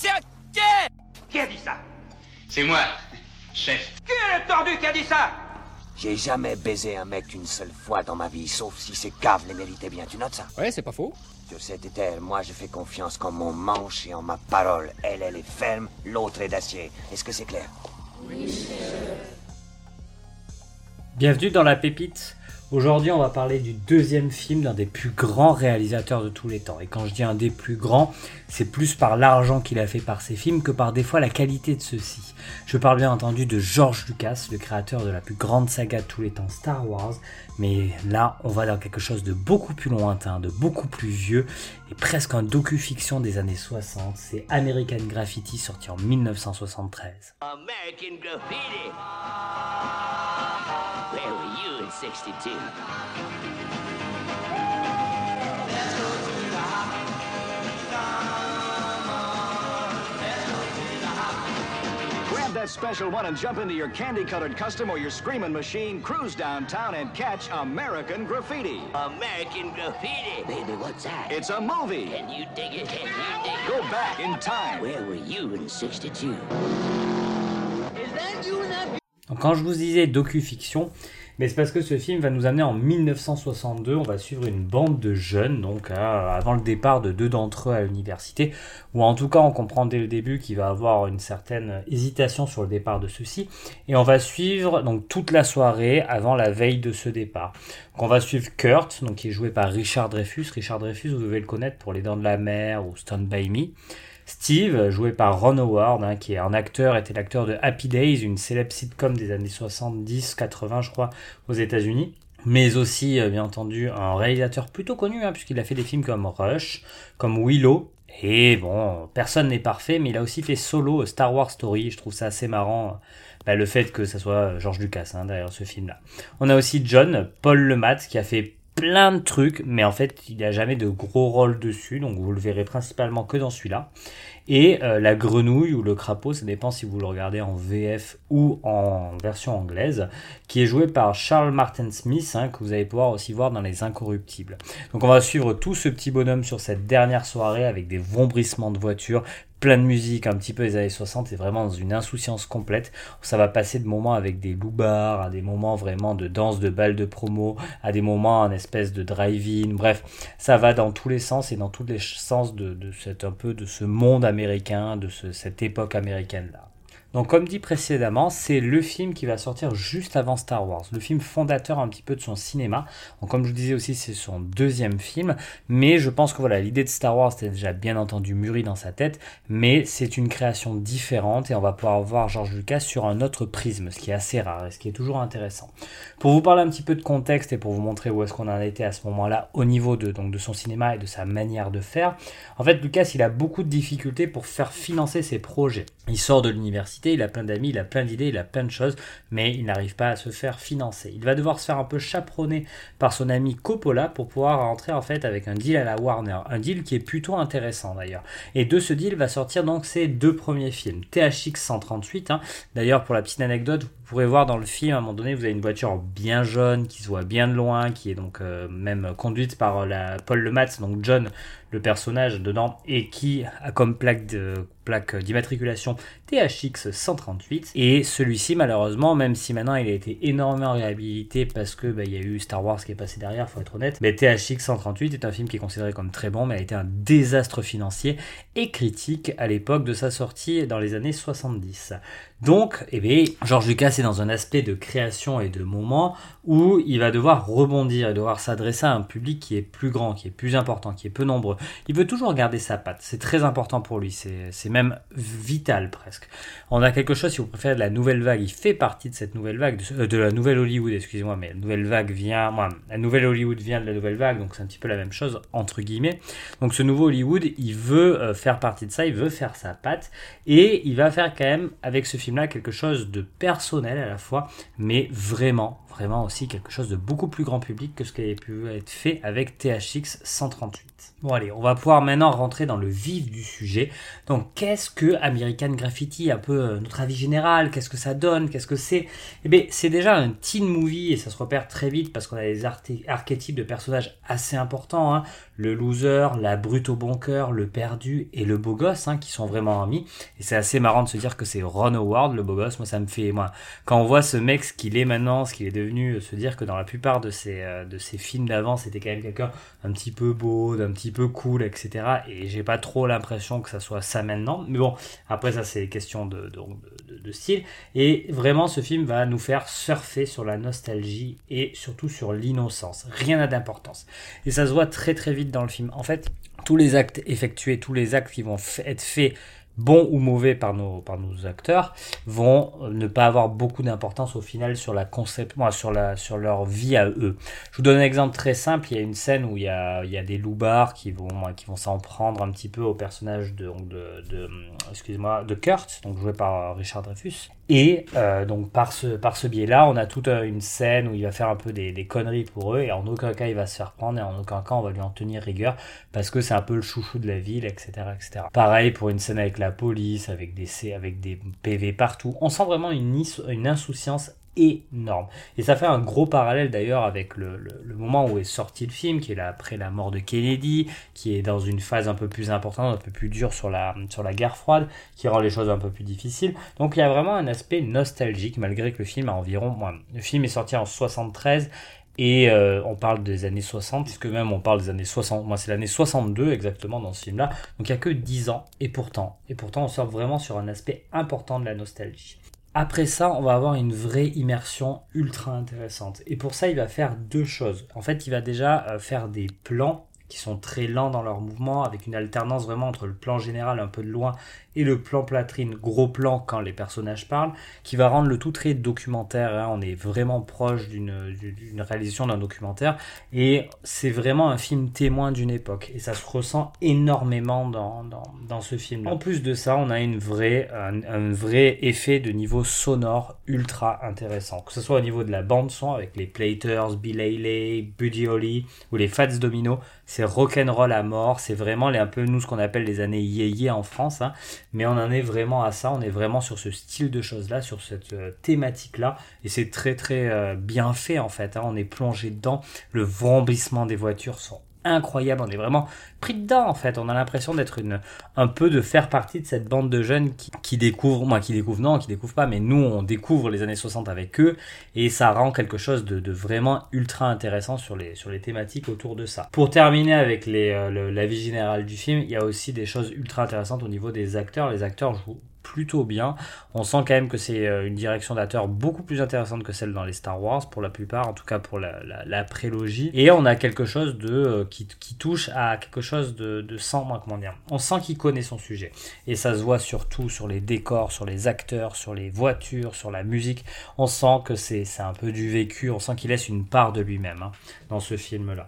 C'est un Qui a dit ça C'est moi, chef. Qui est le tordu qui a dit ça J'ai jamais baisé un mec une seule fois dans ma vie, sauf si ces caves les méritaient bien. Tu notes ça Ouais, c'est pas faux. Sur cette terre, moi je fais confiance qu'en mon manche et en ma parole. Elle, elle est ferme, l'autre est d'acier. Est-ce que c'est clair? Bienvenue dans La Pépite. Aujourd'hui, on va parler du deuxième film d'un des plus grands réalisateurs de tous les temps. Et quand je dis un des plus grands, c'est plus par l'argent qu'il a fait par ses films que par des fois la qualité de ceux-ci. Je parle bien entendu de George Lucas, le créateur de la plus grande saga de tous les temps, Star Wars. Mais là, on va dans quelque chose de beaucoup plus lointain, de beaucoup plus vieux, et presque un docu-fiction des années 60. C'est American Graffiti, sorti en 1973. American Graffiti. Where were you in 62? Special one and jump into your candy-colored custom or your screaming machine, cruise downtown and catch American Graffiti. American Graffiti. Baby, what's that? It's a movie. Can you dig it? Can you dig it? Go back in time. Where were you in 62? Is that you, Donc quand je vous disais docu-fiction, mais c'est parce que ce film va nous amener en 1962. On va suivre une bande de jeunes, donc avant le départ de deux d'entre eux à l'université, ou en tout cas on comprend dès le début qu'il va avoir une certaine hésitation sur le départ de ceux-ci. Et on va suivre donc toute la soirée avant la veille de ce départ. Donc on va suivre Kurt, donc qui est joué par Richard Dreyfus. Richard Dreyfus, vous devez le connaître pour Les Dents de la Mer ou Stand By Me. Steve, joué par Ron Howard, hein, qui est un acteur, était l'acteur de Happy Days, une célèbre sitcom des années 70-80, je crois, aux États-Unis. Mais aussi, euh, bien entendu, un réalisateur plutôt connu, hein, puisqu'il a fait des films comme Rush, comme Willow. Et bon, personne n'est parfait, mais il a aussi fait Solo, Star Wars Story. Je trouve ça assez marrant, bah, le fait que ça soit George Lucas hein, derrière ce film-là. On a aussi John, Paul Lemat, qui a fait plein de trucs, mais en fait, il n'y a jamais de gros rôle dessus, donc vous le verrez principalement que dans celui-là. Et euh, la grenouille ou le crapaud, ça dépend si vous le regardez en VF ou en version anglaise, qui est joué par Charles Martin Smith, hein, que vous allez pouvoir aussi voir dans Les Incorruptibles. Donc on va suivre tout ce petit bonhomme sur cette dernière soirée avec des vombrissements de voitures, plein de musique, un petit peu des années 60, et vraiment dans une insouciance complète. Ça va passer de moments avec des loupards, à des moments vraiment de danse de balles de promo, à des moments en espèce de drive-in, bref, ça va dans tous les sens et dans tous les sens de, de cette, un peu de ce monde américain, de ce, cette époque américaine-là. Donc comme dit précédemment, c'est le film qui va sortir juste avant Star Wars, le film fondateur un petit peu de son cinéma. Donc comme je vous disais aussi, c'est son deuxième film, mais je pense que voilà, l'idée de Star Wars était déjà bien entendu mûrie dans sa tête, mais c'est une création différente et on va pouvoir voir George Lucas sur un autre prisme, ce qui est assez rare et ce qui est toujours intéressant. Pour vous parler un petit peu de contexte et pour vous montrer où est-ce qu'on en était à ce moment-là au niveau de, de son cinéma et de sa manière de faire, en fait Lucas il a beaucoup de difficultés pour faire financer ses projets. Il sort de l'université, il a plein d'amis, il a plein d'idées, il a plein de choses, mais il n'arrive pas à se faire financer. Il va devoir se faire un peu chaperonner par son ami Coppola pour pouvoir rentrer en fait avec un deal à la Warner, un deal qui est plutôt intéressant d'ailleurs. Et de ce deal va sortir donc ses deux premiers films, THX 138. Hein. D'ailleurs pour la petite anecdote, pourrez voir dans le film à un moment donné, vous avez une voiture bien jaune qui se voit bien de loin, qui est donc euh, même conduite par la Paul Lematz, donc John, le personnage dedans, et qui a comme plaque de plaque d'immatriculation THX 138 et celui-ci malheureusement même si maintenant il a été énormément réhabilité parce que bah, y a eu Star Wars qui est passé derrière faut être honnête mais THX 138 est un film qui est considéré comme très bon mais a été un désastre financier et critique à l'époque de sa sortie dans les années 70 donc, eh bien, George Lucas dans un aspect de création et de moment où il va devoir rebondir et devoir s'adresser à un public qui est plus grand, qui est plus important, qui est peu nombreux. Il veut toujours garder sa patte. C'est très important pour lui. C'est même vital presque. On a quelque chose, si vous préférez, de la nouvelle vague. Il fait partie de cette nouvelle vague, de, de la nouvelle Hollywood, excusez-moi, mais la nouvelle vague vient, la nouvelle Hollywood vient de la nouvelle vague, donc c'est un petit peu la même chose, entre guillemets. Donc ce nouveau Hollywood, il veut euh, faire partie de ça, il veut faire sa patte, et il va faire quand même, avec ce film là quelque chose de personnel à la fois, mais vraiment, vraiment aussi quelque chose de beaucoup plus grand public que ce qui avait pu être fait avec THX 138. Bon allez, on va pouvoir maintenant rentrer dans le vif du sujet. Donc qu'est-ce que American Graffiti? Un peu euh, notre avis général, qu'est-ce que ça donne, qu'est-ce que c'est? Eh bien c'est déjà un teen movie et ça se repère très vite parce qu'on a des archétypes de personnages assez importants. Hein. Le loser, la brute au bon cœur, le perdu et le beau gosse hein, qui sont vraiment amis. Et c'est assez marrant de se dire que c'est Ron Howard, le beau gosse. Moi ça me fait... Moi, quand on voit ce mec, ce qu'il est maintenant, ce qu'il est devenu, euh, se dire que dans la plupart de ses, euh, de ses films d'avant, c'était quand même quelqu'un un petit peu beau, d'un petit peu cool, etc. Et j'ai pas trop l'impression que ça soit ça maintenant. Mais bon, après ça c'est question de, de, de, style. Et vraiment ce film va nous faire surfer sur la nostalgie et surtout sur l'innocence. Rien n'a d'importance. Et ça se voit très très vite dans le film. En fait, tous les actes effectués, tous les actes qui vont être faits bons ou mauvais par nos, par nos acteurs, vont ne pas avoir beaucoup d'importance au final sur la concept, sur, la, sur leur vie à eux. Je vous donne un exemple très simple. Il y a une scène où il y a, il y a des loupards qui vont, qui vont s'en prendre un petit peu au personnage de, de, de Kurt, donc joué par Richard Dreyfus. Et euh, donc par ce, par ce biais-là, on a toute euh, une scène où il va faire un peu des, des, conneries pour eux, et en aucun cas il va se faire prendre, et en aucun cas on va lui en tenir rigueur, parce que c'est un peu le chouchou de la ville, etc. etc. Pareil pour une scène avec la police, avec des, avec des PV partout. On sent vraiment une, une insouciance énorme. Et ça fait un gros parallèle d'ailleurs avec le, le, moment où est sorti le film, qui est là après la mort de Kennedy, qui est dans une phase un peu plus importante, un peu plus dure sur la, sur la guerre froide, qui rend les choses un peu plus difficiles. Donc il y a vraiment un aspect nostalgique, malgré que le film a environ... Le film est sorti en 73 et euh, on parle des années 60, puisque même on parle des années 60, moi c'est l'année 62 exactement dans ce film-là, donc il n'y a que 10 ans, et pourtant, et pourtant on sort vraiment sur un aspect important de la nostalgie. Après ça, on va avoir une vraie immersion ultra intéressante. Et pour ça, il va faire deux choses. En fait, il va déjà euh, faire des plans qui sont très lents dans leur mouvement, avec une alternance vraiment entre le plan général un peu de loin et le plan plâtrine, gros plan quand les personnages parlent, qui va rendre le tout très documentaire. Hein. On est vraiment proche d'une réalisation d'un documentaire et c'est vraiment un film témoin d'une époque et ça se ressent énormément dans, ce film. En plus de ça, on a une vraie, un, vrai effet de niveau sonore ultra intéressant, que ce soit au niveau de la bande son avec les Platers, Bill Haley, Buddy Holly ou les Fats Domino, c'est rock'n'roll à mort, c'est vraiment les, un peu nous ce qu'on appelle les années yéyé en France. Hein mais on en est vraiment à ça, on est vraiment sur ce style de choses-là, sur cette euh, thématique-là, et c'est très très euh, bien fait en fait, hein. on est plongé dedans, le vrombissement des voitures sont incroyable. On est vraiment pris dedans en fait. On a l'impression d'être une, un peu de faire partie de cette bande de jeunes qui, découvrent, moi qui découvrent, non, qui découvrent pas, mais nous on découvre les années 60 avec eux et ça rend quelque chose de, de vraiment ultra intéressant sur les, sur les thématiques autour de ça. pour terminer avec les, euh, la vie générale du film, il y a aussi des choses ultra intéressantes au niveau des acteurs. Les acteurs jouent plutôt bien. On sent quand même que c'est euh, une direction d'acteur beaucoup plus intéressante que celle dans les Star Wars pour la plupart, en tout cas pour la, prélogie. Et on a quelque chose de euh, qui, qui, touche à quelque chose de, de sans, comment dire, on sent qu'il connaît son sujet. Et ça se voit surtout sur les décors, sur les acteurs, sur les voitures, sur la musique. On sent que c'est un peu du vécu, on sent qu'il laisse une part de lui-même hein, dans ce film-là.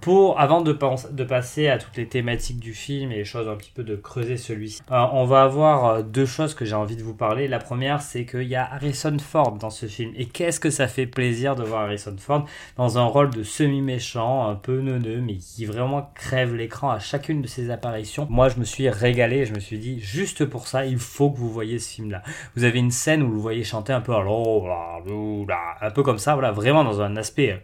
Pour, avant de, de, passer à toutes les thématiques du film et les choses un petit peu de creuser celui-ci, euh, on va avoir euh, deux choses que j'ai envie de vous parler. La première, c'est qu'il y a Harrison Ford dans ce film. Et qu'est-ce que ça fait plaisir de voir Harrison Ford dans un rôle de semi-méchant, un peu neuneux, mais qui vraiment crève l'écran à chacune de ses apparitions. Moi, je me suis régalé, je me suis dit, juste pour ça, il faut que vous voyez ce film-là. Vous avez une scène où vous le voyez chanter un peu, un peu comme ça, voilà, vraiment dans un aspect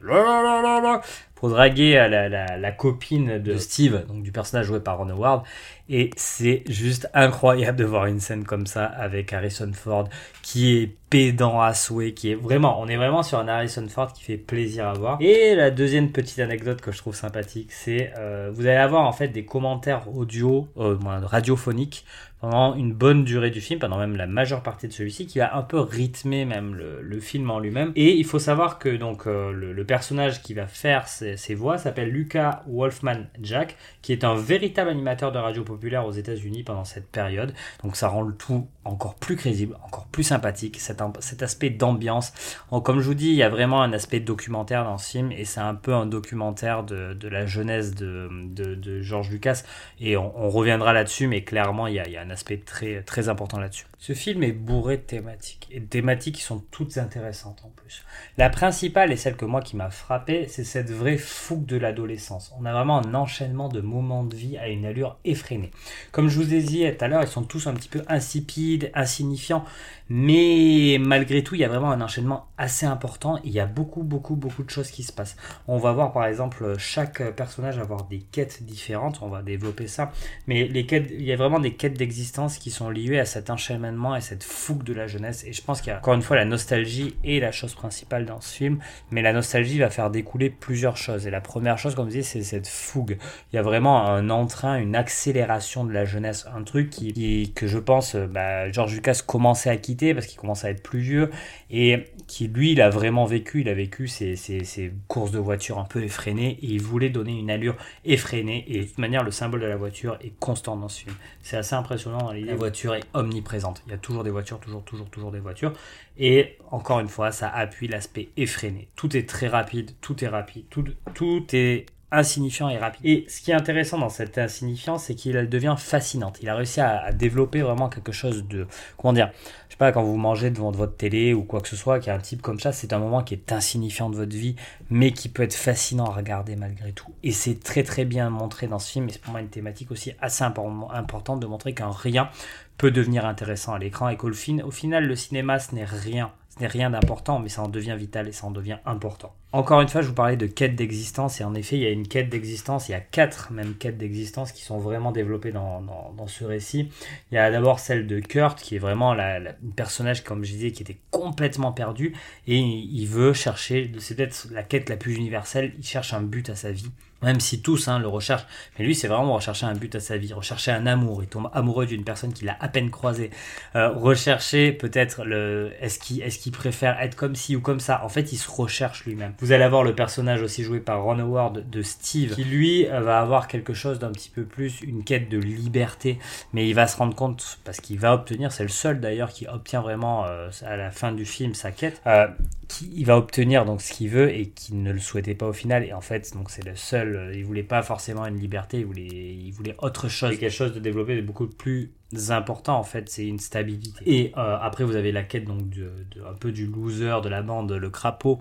pour draguer la, la, la, copine de Steve, donc du personnage joué par Ron Howard. Et c'est juste incroyable de voir une scène comme ça avec Harrison Ford qui est pédant à souhait, qui est vraiment, on est vraiment sur un Harrison Ford qui fait plaisir à voir. Et la deuxième petite anecdote que je trouve sympathique, c'est euh, vous allez avoir en fait des commentaires audio, euh, radiophoniques pendant une bonne durée du film, pendant même la majeure partie de celui-ci, qui va un peu rythmer même le, film en lui-même. Et il faut savoir que donc euh, le, personnage qui va faire ces, ces voix s'appelle Lucas Wolfman Jack, qui est un véritable animateur de radio populaire aux États-Unis pendant cette période. Donc ça rend le tout encore plus crédible, encore plus sympathique. Cet, aspect d'ambiance. Comme je vous dis, il y a vraiment un aspect documentaire dans ce film et c'est un peu un documentaire de, la jeunesse de, de, George Lucas et on, on reviendra là-dessus, mais clairement, il y a, il y a un aspect très, très important là-dessus. Ce film est bourré de thématiques et de thématiques qui sont toutes intéressantes en plus. La principale et celle que moi qui m'a frappé, c'est cette vraie fougue de l'adolescence. On a vraiment un enchaînement de moments de vie à une allure effrénée. Comme je vous ai dit tout à l'heure, ils sont tous un petit peu insipides, insignifiants, mais malgré tout, il y a vraiment un enchaînement assez important. Il y a beaucoup, beaucoup, beaucoup de choses qui se passent. On va voir par exemple chaque personnage avoir des quêtes différentes, on va développer ça, mais les quêtes, il y a vraiment des quêtes d'existence qui sont liées à cet enchaînement et cette fougue de la jeunesse. Et je pense qu'il y a encore une fois la nostalgie est la chose principale dans ce film, mais la nostalgie va faire découler plusieurs choses. Et la première chose, comme je disais, c'est cette fougue. Il y a vraiment un entrain, une accélération de la jeunesse, un truc qui, que je pense, euh, bah, George Lucas commençait à quitter parce qu'il commence à être plus vieux et qui lui, il a vraiment vécu, il a vécu ces, ces courses de voiture un peu effrénées et il voulait donner une allure effrénée et de toute manière, le symbole de la voiture est constant dans ce film. C'est assez impressionnant. La voiture est omniprésente. Il y a toujours des voitures, toujours, toujours, toujours des voitures. Et encore une fois, ça appuie l'aspect effréné. Tout est très rapide, tout est rapide, tout, tout est insignifiant et rapide. Et ce qui est intéressant dans cette insignifiance, c'est qu'il devient fascinante. Il a réussi à, développer vraiment quelque chose de, comment dire, je sais pas, quand vous mangez devant votre télé ou quoi que ce soit, qu'il y a un type comme ça, c'est un moment qui est insignifiant de votre vie, mais qui peut être fascinant à regarder malgré tout. Et c'est très très bien montré dans ce film, et c'est pour moi une thématique aussi assez important- importante de montrer qu'un rien peut devenir intéressant à l'écran et qu'au au final, le cinéma, ce n'est rien. Ce n'est rien d'important, mais ça en devient vital et ça en devient important. Encore une fois, je vous parlais de quête d'existence, et en effet, il y a une quête d'existence, il y a quatre même quêtes d'existence qui sont vraiment développées dans, dans, ce récit. Il y a d'abord celle de Kurt, qui est vraiment la- un personnage, comme je disais, qui était complètement perdu, et il veut chercher, c'est peut-être la quête la plus universelle, il cherche un but à sa vie. Même si tous hein, le recherchent, mais lui c'est vraiment rechercher un but à sa vie, rechercher un amour, il tombe amoureux d'une personne qu'il a à peine croisée, euh, rechercher peut-être le est-ce qu'il est-ce qu'il préfère être comme ci ou comme ça? En fait, il se recherche lui-même. Vous allez avoir le personnage aussi joué par Ron Howard de Steve qui lui va avoir quelque chose d'un petit peu plus une quête de liberté, mais il va se rendre compte parce qu'il va obtenir, c'est le seul d'ailleurs qui obtient vraiment euh, à la fin du film sa quête, euh, qui il va obtenir donc ce qu'il veut et qui ne le souhaitait pas au final. Et en fait donc c'est le seul euh, il voulait pas forcément une liberté il voulait il voulait autre chose. quelque chose de développé de beaucoup plus important en fait c'est une stabilité. Et euh, après vous avez la quête donc de, de- un peu du loser de la bande le crapaud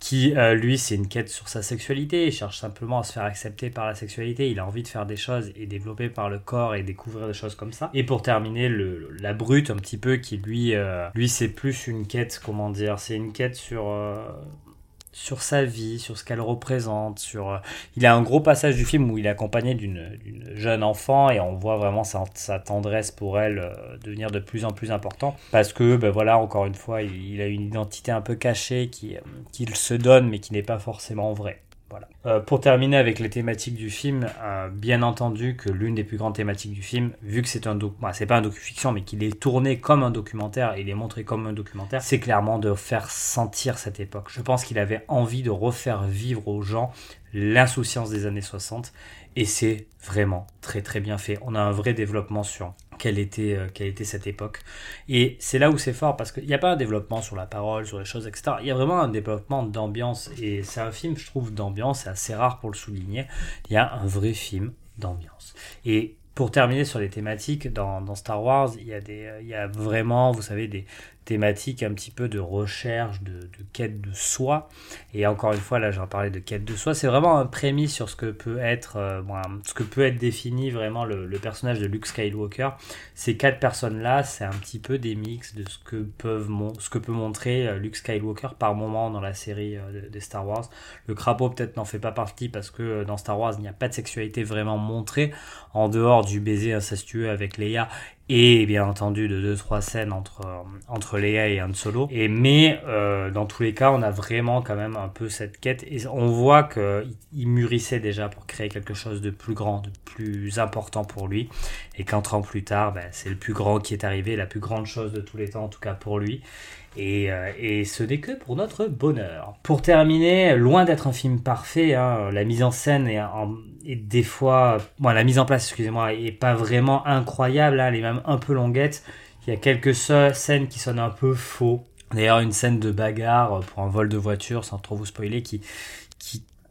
qui euh, lui c'est une quête sur sa sexualité. Il cherche simplement à se faire accepter par la sexualité. Il a envie de faire des choses et développer par le corps et découvrir des choses comme ça. Et pour terminer le, la brute un petit peu qui lui euh, lui c'est plus une quête comment dire c'est une quête sur sur sa vie, sur ce qu'elle représente, sur euh, il a un gros passage du film où il est accompagné d'une jeune enfant et on voit vraiment sa, tendresse pour elle euh, devenir de plus en plus important parce que ben voilà encore une fois il, a une identité un peu cachée qui euh, qu'il se donne mais qui n'est pas forcément vraie. Euh, pour terminer avec les thématiques du film, euh, bien entendu que l'une des plus grandes thématiques du film, vu que c'est un doc, bah, c'est pas un docu-fiction, mais qu'il est tourné comme un documentaire et il est montré comme un documentaire, c'est clairement de faire sentir cette époque. Je pense qu'il avait envie de refaire vivre aux gens l'insouciance des années 60 et c'est vraiment très très bien fait. On a un vrai développement sur quelle était, euh, quelle était cette époque. Et c'est là où c'est fort parce qu'il n'y a pas un développement sur la parole, sur les choses, etc. Il y a vraiment un développement d'ambiance et c'est un film, je trouve, d'ambiance. C'est assez rare pour le souligner. Il y a un vrai film d'ambiance. Et pour terminer sur les thématiques, dans, dans Star Wars, il y, a des, euh, il y a vraiment, vous savez, des thématiques un petit peu de recherche, de, quête de soi. Et encore une fois, là, j'en parlais de quête de soi. C'est vraiment un prémisse sur ce que peut être, euh, ce que peut être défini vraiment le, personnage de Luke Skywalker. Ces quatre personnes-là, c'est un petit peu des mix de ce que peut montrer euh, Luke Skywalker par moment dans la série euh, de- des Star Wars. Le crapaud peut-être n'en fait pas partie parce que dans Star Wars, il n'y a pas de sexualité vraiment montrée en dehors du baiser incestueux avec Leia et bien entendu de deux trois scènes entre entre Leia et Han Solo. Et mais euh, dans tous les cas on a vraiment quand même un peu cette quête. Et on voit que il- mûrissait déjà pour créer quelque chose de plus grand de plus important pour lui. Et qu'un ans plus tard ben, c'est le plus grand qui est arrivé la plus grande chose de tous les temps en tout cas pour lui et, euh, et ce n'est que pour notre bonheur. Pour terminer, loin d'être un film parfait, hein, la mise en scène est, en- des fois, bon, la mise en place, excusez-moi, est pas vraiment incroyable, hein, elle est même un peu longuette. Il y a quelques scènes qui sonnent un peu faux. D'ailleurs, une scène de bagarre pour un vol de voiture, sans trop vous spoiler, qui,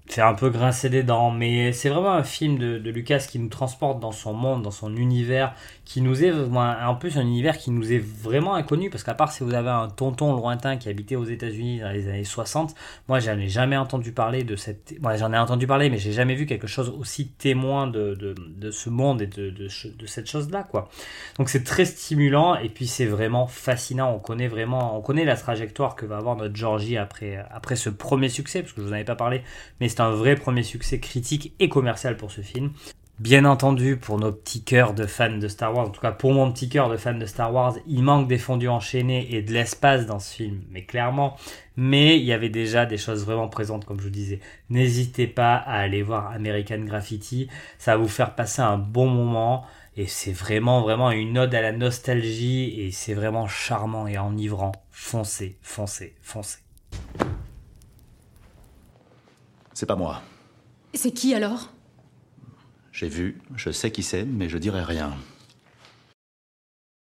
fait un peu grincer des dents. Mais c'est vraiment un film de, Lucas qui nous transporte dans son monde, dans son univers, qui nous est en plus un univers qui nous est vraiment inconnu. Parce qu'à part si vous avez un tonton lointain qui habitait aux États-Unis dans les années 60, moi j'en ai jamais entendu parler de cette. Moi j'en ai entendu parler, mais j'ai jamais vu quelque chose aussi témoin de, de, ce monde et de, de, de cette chose-là, quoi. Donc c'est très stimulant et puis c'est vraiment fascinant. On connaît vraiment, on connaît la trajectoire que va avoir notre Georgie après, après ce premier succès, parce que je vous en avais pas parlé, mais c'est un vrai premier succès critique et commercial pour ce film. Bien entendu, pour nos petits cœurs de fans de Star Wars, en tout cas pour mon petit cœur de fan de Star Wars, il manque des fondus enchaînés et de l'espace dans ce film, mais clairement. Mais il y avait déjà des choses vraiment présentes, comme je vous disais. N'hésitez pas à aller voir American Graffiti, ça va vous faire passer un bon moment. Et c'est vraiment, vraiment une ode à la nostalgie et c'est vraiment charmant et enivrant. Foncez, foncez, foncez. C'est pas moi. C'est qui alors? J'ai vu, je sais qui c'est, mais je dirai rien.